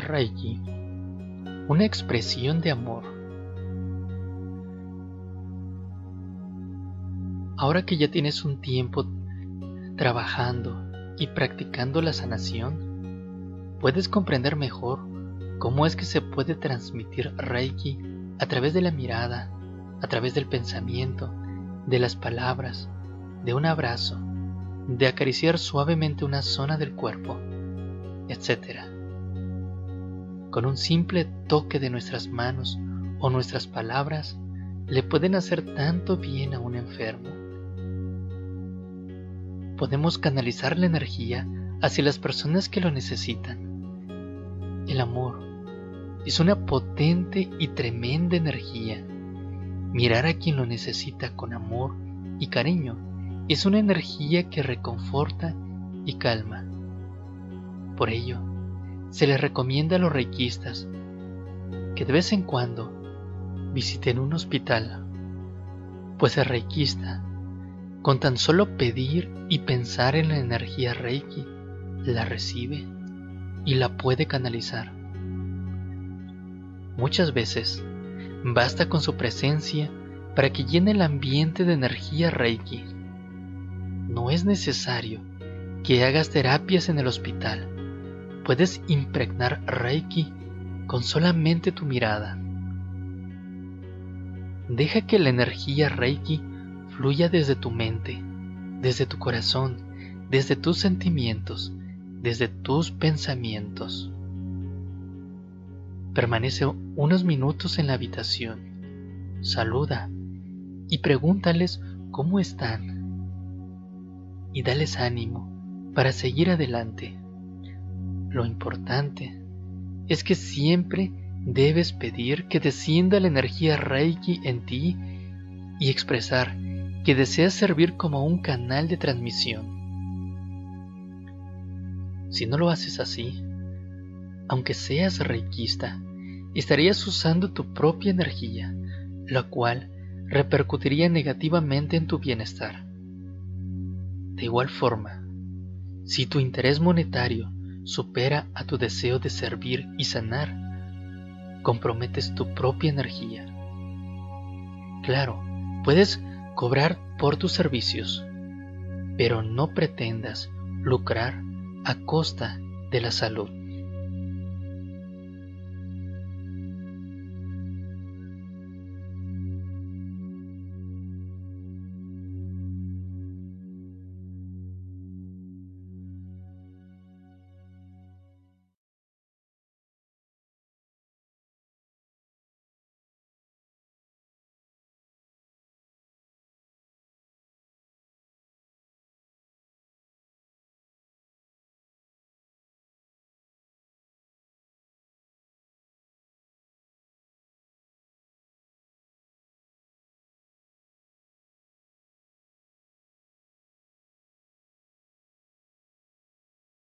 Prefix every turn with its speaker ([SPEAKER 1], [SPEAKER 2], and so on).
[SPEAKER 1] Reiki, una expresión de amor. Ahora que ya tienes un tiempo trabajando y practicando la sanación, puedes comprender mejor cómo es que se puede transmitir Reiki a través de la mirada, a través del pensamiento, de las palabras, de un abrazo, de acariciar suavemente una zona del cuerpo, etc. Con un simple toque de nuestras manos o nuestras palabras, le pueden hacer tanto bien a un enfermo. Podemos canalizar la energía hacia las personas que lo necesitan. El amor es una potente y tremenda energía. Mirar a quien lo necesita con amor y cariño es una energía que reconforta y calma. Por ello, se les recomienda a los reikistas que de vez en cuando visiten un hospital, pues el reikista, con tan solo pedir y pensar en la energía reiki, la recibe y la puede canalizar. Muchas veces basta con su presencia para que llene el ambiente de energía reiki no es necesario que hagas terapias en el hospital. Puedes impregnar Reiki con solamente tu mirada. Deja que la energía Reiki fluya desde tu mente, desde tu corazón, desde tus sentimientos, desde tus pensamientos. Permanece unos minutos en la habitación, saluda y pregúntales cómo están y dales ánimo para seguir adelante. Lo importante es que siempre debes pedir que descienda la energía Reiki en ti y expresar que deseas servir como un canal de transmisión. Si no lo haces así, aunque seas reikista, estarías usando tu propia energía, la cual repercutiría negativamente en tu bienestar. De igual forma, si tu interés monetario supera a tu deseo de servir y sanar, comprometes tu propia energía. Claro, puedes cobrar por tus servicios, pero no pretendas lucrar a costa de la salud.